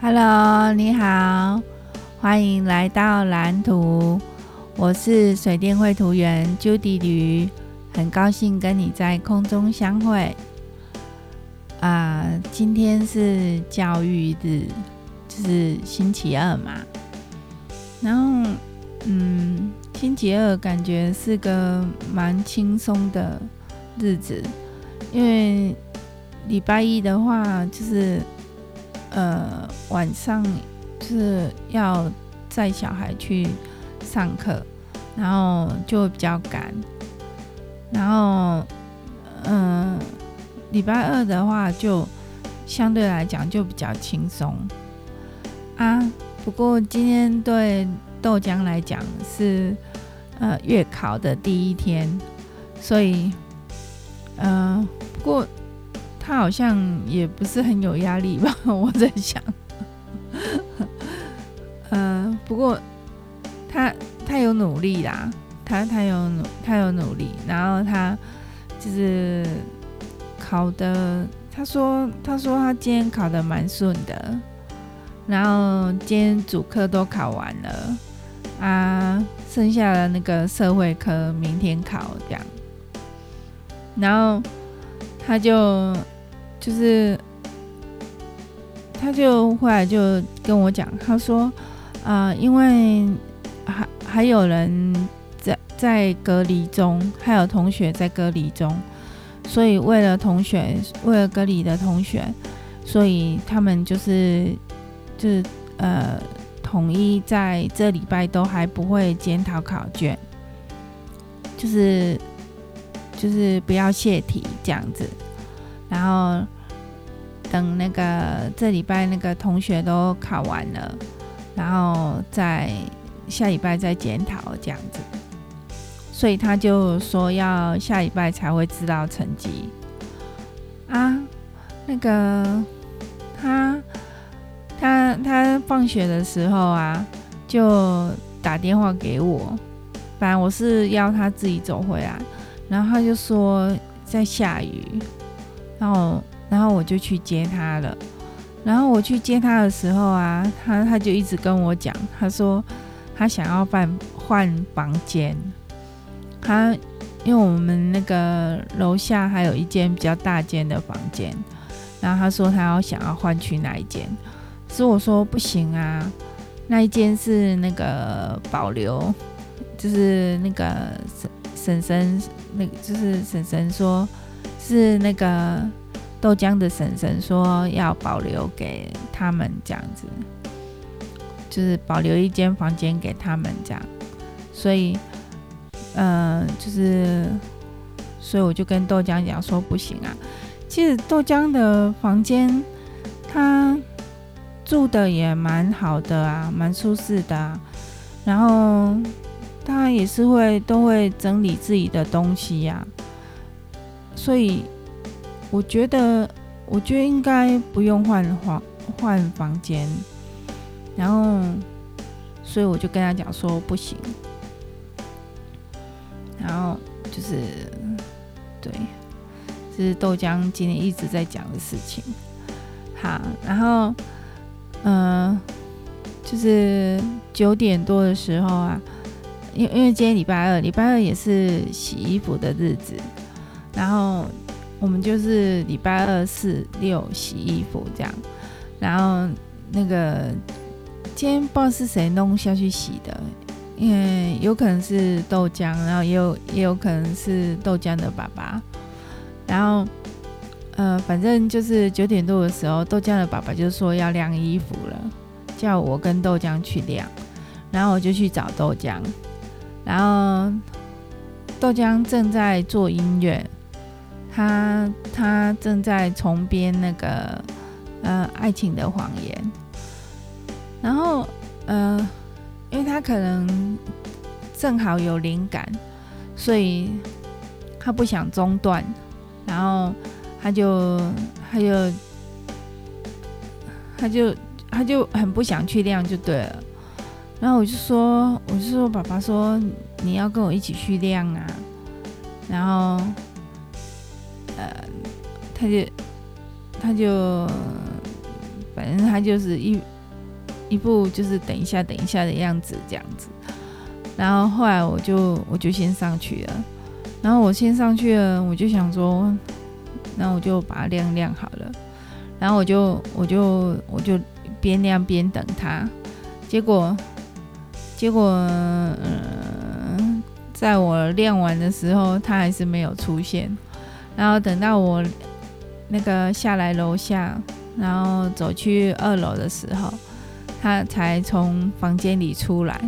Hello，你好，欢迎来到蓝图。我是水电绘图员 Judy，很高兴跟你在空中相会。啊、今天是教育日，就是星期二嘛。然后，嗯，星期二感觉是个蛮轻松的日子，因为礼拜一的话就是。呃，晚上是要载小孩去上课，然后就比较赶。然后，嗯、礼拜二的话就相对来讲就比较轻松啊。不过今天对豆浆来讲是呃月考的第一天，所以，嗯、呃，不过。他好像也不是很有压力吧，我在想。呃，不过他他有努力啦，他他有努他有努力，然后他就是考的，他说他说他今天考的蛮顺的，然后今天主科都考完了啊，剩下的那个社会科明天考这样，然后他就。就是，他就后来就跟我讲，他说，啊、因为还还有人在在隔离中，还有同学在隔离中，所以为了同学，为了隔离的同学，所以他们就是就是呃，统一在这礼拜都还不会检讨考卷，就是就是不要泄题这样子。然后等那个这礼拜那个同学都考完了，然后再下礼拜再检讨这样子，所以他就说要下礼拜才会知道成绩啊。那个他他他放学的时候啊，就打电话给我，本来我是要他自己走回来，然后他就说在下雨。然后，然后我就去接他了。然后我去接他的时候啊，他他就一直跟我讲，他说他想要换换房间。他因为我们那个楼下还有一间比较大间的房间，然后他说他要想要换去哪一间，所以我说不行啊，那一间是那个保留，就是那个婶婶婶，那个就是婶婶说。是那个豆浆的婶婶说要保留给他们这样子，就是保留一间房间给他们这样，所以，嗯、就是，所以我就跟豆浆讲说不行啊。其实豆浆的房间他住的也蛮好的啊，蛮舒适的啊，然后他也是会都会整理自己的东西呀、所以我觉得，我觉得应该不用换房换房间，然后，所以我就跟他讲说不行，然后就是，对，这是豆浆今天一直在讲的事情。好，然后，嗯、就是九点多的时候啊，因因为今天礼拜二，礼拜二也是洗衣服的日子。然后我们就是礼拜二、四、六洗衣服这样，然后那个今天不知道是谁弄下去洗的，因为有可能是豆浆，然后也有也有可能是豆浆的爸爸，然后呃，反正就是九点多的时候，豆浆的爸爸就说要晾衣服了，叫我跟豆浆去晾，然后我就去找豆浆，然后豆浆正在做音乐。他他正在重编那个呃爱情的谎言，然后呃，因为他可能正好有灵感，所以他不想中断，然后他就他就他就他就很不想去晾就对了，然后我就说我就说爸爸说你要跟我一起去晾啊，然后。呃他就他就反正他就是一一步就是等一下等一下的样子这样子。然后后来我就我就先上去了，然后我先上去了，我就想说，那我就把它晾晾好了，然后我就我就我就边晾边等他，结果结果、呃，在我晾完的时候，他还是没有出现，然后等到我那个下来楼下，然后走去二楼的时候，他才从房间里出来。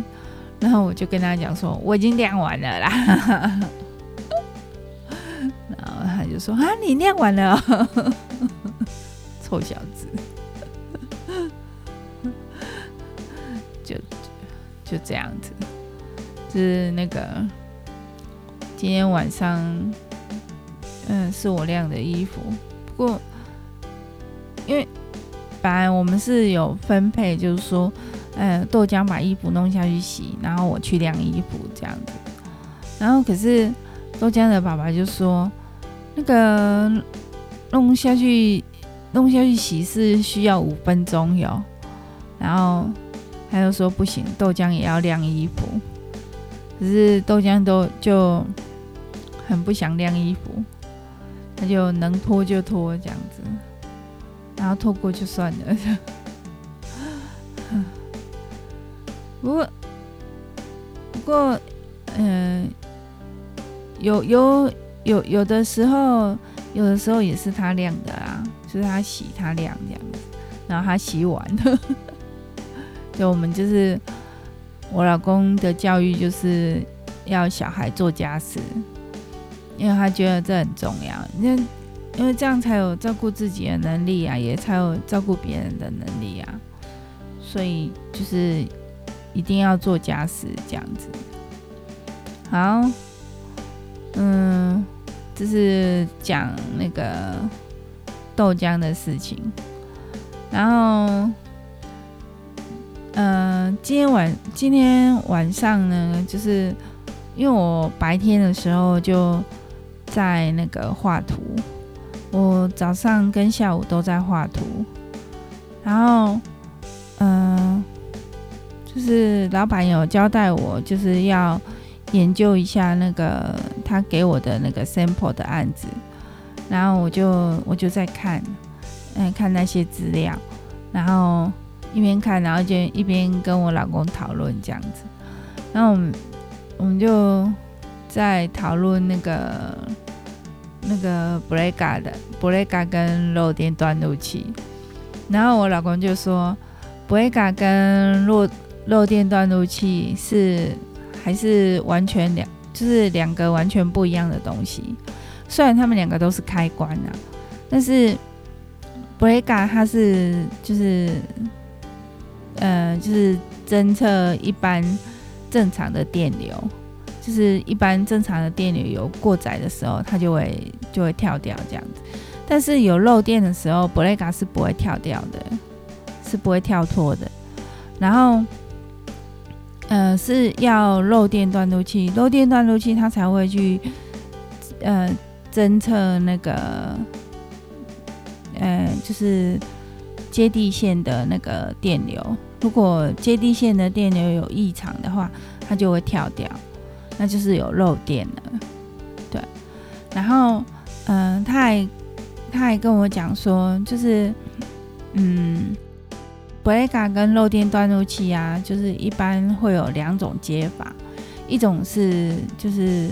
然后我就跟他讲说，我已经晾完了啦。然后他就说啊，你晾完了，臭小子。就就这样子，就是那个今天晚上，嗯，是我晾的衣服。不过因为本来我们是有分配，就是说。呃，豆浆把衣服弄下去洗，然后我去晾衣服这样子。然后可是豆浆的爸爸就说，那个弄下去弄下去洗是需要五分钟哟。然后他又说不行，豆浆也要晾衣服。可是豆浆都就很不想晾衣服，他就能拖就拖这样子，然后拖过就算了。不过，不过，嗯、有有有有的时候，有的时候也是他晾的啊，就是他洗他晾这样，然后他洗碗，就我们就是我老公的教育就是要小孩做家事，因为他觉得这很重要，因为因为这样才有照顾自己的能力啊，也才有照顾别人的能力啊，所以就是。一定要做家事这样子，好，嗯，这是讲那个豆浆的事情，然后，嗯，今天晚今天晚上呢，就是因为我白天的时候就在那个画图，我早上跟下午都在画图，然后，嗯。就是老板有交代我，就是要研究一下那个他给我的那个 sample 的案子，然后我就我就在看，嗯，看那些资料，然后一边看，然后就一边跟我老公讨论这样子，然后我们我们就在讨论那个那个 Brega 的 Brega 跟漏电断路器，然后我老公就说 Brega 跟漏漏电断路器是还是完全两，就是两个完全不一样的东西。虽然他们两个都是开关啊，但是 Brega 它是就是呃就是侦测一般正常的电流，就是一般正常的电流有过载的时候，它就会就会跳掉这样子。但是有漏电的时候，Brega 是不会跳掉的，是不会跳脱的。然后。呃，是要漏电断路器，漏电断路器它才会去呃侦测那个呃就是接地线的那个电流。如果接地线的电流有异常的话，它就会跳掉，那就是有漏电了。对，然后嗯、他还他还跟我讲说，就是嗯。Brega 跟漏电断路器啊，就是一般会有两种接法，一种是就是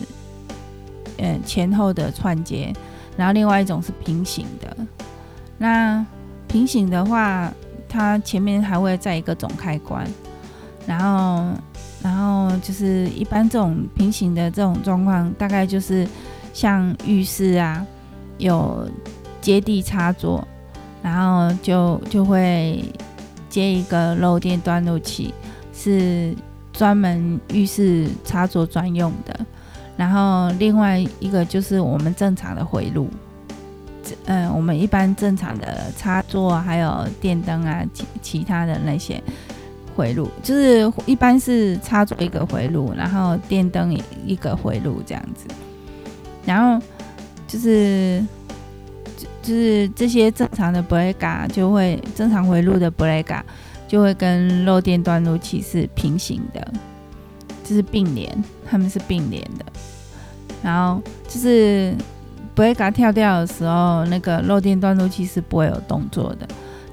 呃前后的串接，然后另外一种是平行的。那平行的话，它前面还会再一个总开关，然后然后就是一般这种平行的这种状况，大概就是像浴室啊有接地插座，然后就就会。接一个漏电断路器，是专门浴室插座专用的。然后另外一个就是我们正常的回路，嗯，我们一般正常的插座还有电灯啊，其其他的那些回路，就是一般是插座一个回路，然后电灯一个回路这样子。然后就是就是这些正常的 breaker 就会正常回路的 breaker 就会跟漏电断路器是平行的，就是并联，他们是并联的。然后就是 breaker 跳掉的时候，那个漏电断路器是不会有动作的。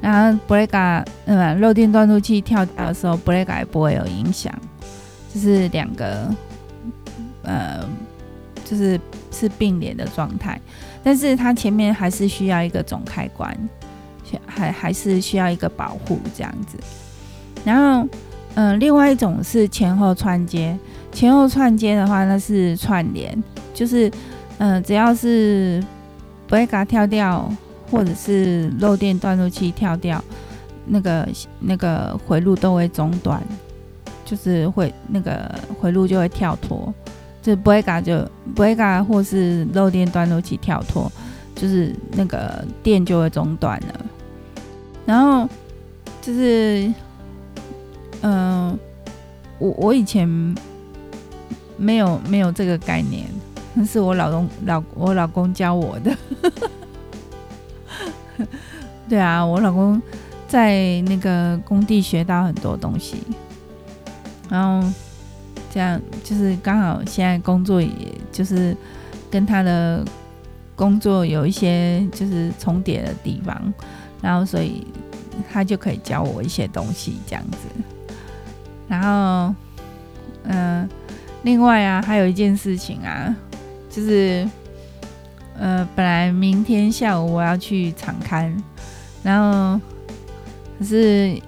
然后 breaker 嗯，漏电断路器跳掉的时候，breaker 也不会有影响。就是两个呃，就是是并联的状态。但是它前面还是需要一个总开关，还还是需要一个保护这样子。然后，嗯、另外一种是前后串接，前后串接的话，那是串联，就是，嗯、只要是 breaker 跳掉，或者是漏电断路器跳掉，那个那个回路都会中断，就是会那个回路就会跳脱。就 breaker 就 breaker 或是漏电断路器跳脱，就是那个电就会中断了。然后就是，嗯、我我以前没有没有这个概念，那是我老公老我老公教我的。对啊，我老公在那个工地学到很多东西，然后。这样就是刚好现在工作，也就是跟他的工作有一些就是重叠的地方，然后所以他就可以教我一些东西这样子。然后，嗯、另外啊，还有一件事情啊，就是呃，本来明天下午我要去场勘，然后可是。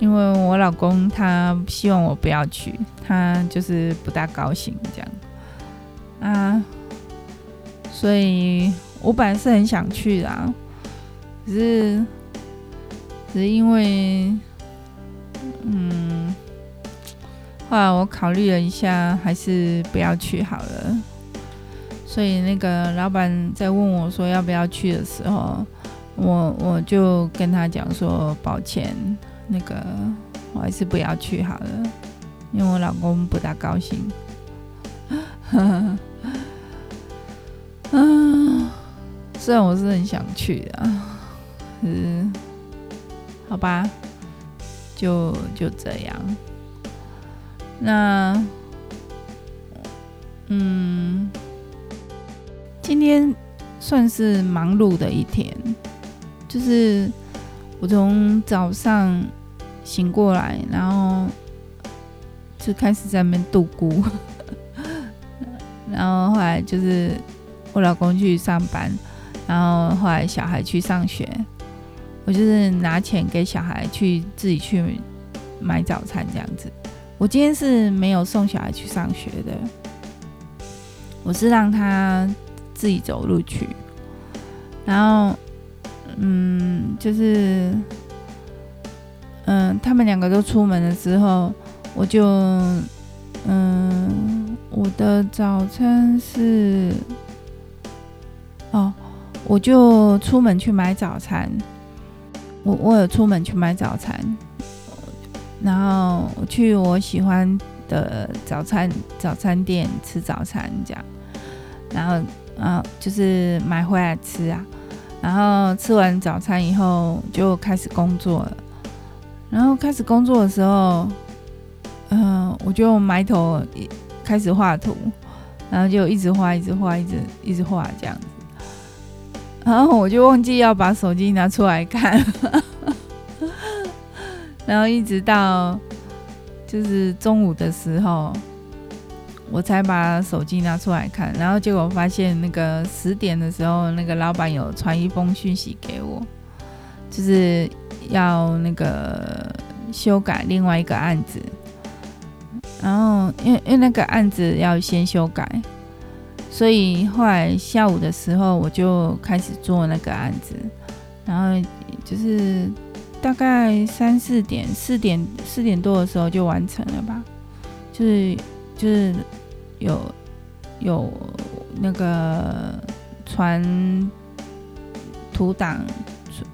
因为我老公他希望我不要去，他就是不大高兴这样啊，所以我本来是很想去的啊，只是只是因为嗯，后来我考虑了一下，还是不要去好了。所以那个老板在问我说要不要去的时候，我我就跟他讲说抱歉。那个我还是不要去好了，因为我老公不大高兴。嗯，虽然我是很想去的，嗯，好吧，就就这样。那，嗯，今天算是忙碌的一天，就是我从早上。醒过来，然后就开始在那边度咕，然后后来就是我老公去上班，然后后来小孩去上学，我就是拿钱给小孩去自己去买早餐这样子。我今天是没有送小孩去上学的，我是让他自己走路去，然后嗯，就是。嗯，他们两个都出门了之后，我就嗯，我的早餐是哦，我就出门去买早餐。我我有出门去买早餐，然后我去我喜欢的早餐早餐店吃早餐，这样，然后啊，就是买回来吃啊，然后吃完早餐以后就开始工作了。然后开始工作的时候，嗯、我就埋头开始画图，然后就一直画，一直画，一直一直画这样子。然后我就忘记要把手机拿出来看，然后一直到就是中午的时候，我才把手机拿出来看。然后结果发现那个十点的时候，那个老板有传一封讯息给我，就是。要那个修改另外一个案子，然后因为因为那个案子要先修改，所以后来下午的时候我就开始做那个案子，然后就是大概三四点四点四点多的时候就完成了吧，就是就是有有那个传图档。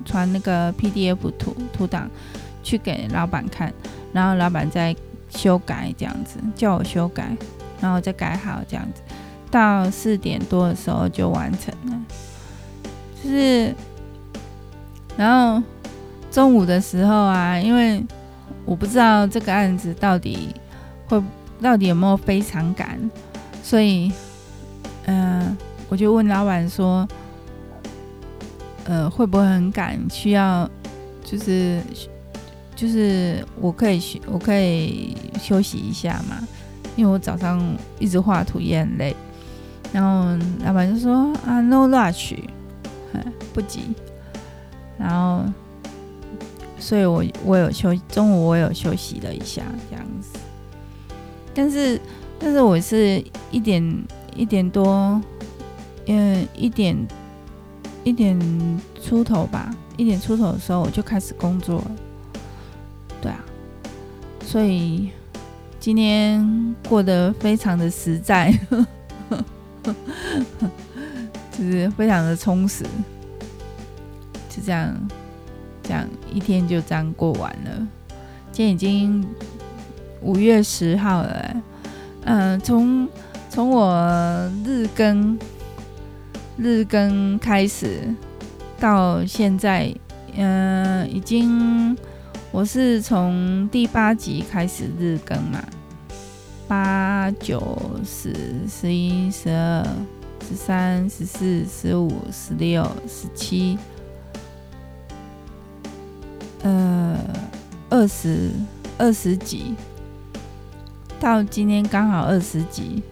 传那个 PDF 图图档去给老板看，然后老板再修改这样子，叫我修改，然后再改好这样子，到四点多的时候就完成了。就是，然后中午的时候啊，因为我不知道这个案子到底会到底有没有非常赶，所以，嗯、我就问老板说，呃，会不会很赶？需要就是就是我可以休我可以休息一下嘛？因为我早上一直画图也很累。然后老板就说啊，no rush，不急。然后，所以我我有休中午我有休息了一下这样子。但是但是我是一点一点多，嗯，一点一点出头吧，一点出头的时候我就开始工作了。对啊，所以今天过得非常的实在。就是非常的充实，就这样，这样一天就这样过完了。今天已经五月十号了，嗯，从从我日更日更开始到现在，嗯，已经我是从第八集开始日更嘛。八九十十一十二十三十四十五十六十七，呃，二十二十集，到今天刚好二十集，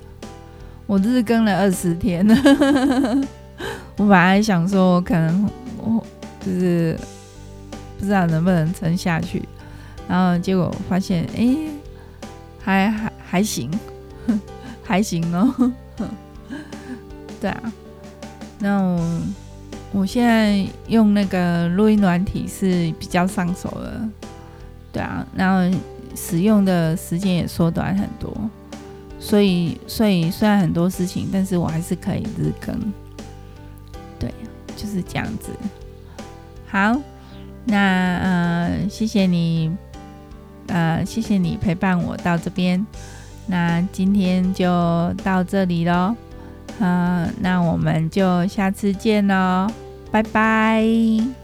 我日更了二十天了。我本来想说，可能我就是不知道能不能撑下去，然后结果发现，哎、还还。还行，还行哦。对啊，那我我现在用那个录音软体是比较上手了。对啊，然后使用的时间也缩短很多，所以所以虽然很多事情，但是我还是可以日更。对，就是这样子。好，那呃，谢谢你，呃，谢谢你陪伴我到这边。那今天就到这里喽，嗯，那我们就下次见喽，拜拜。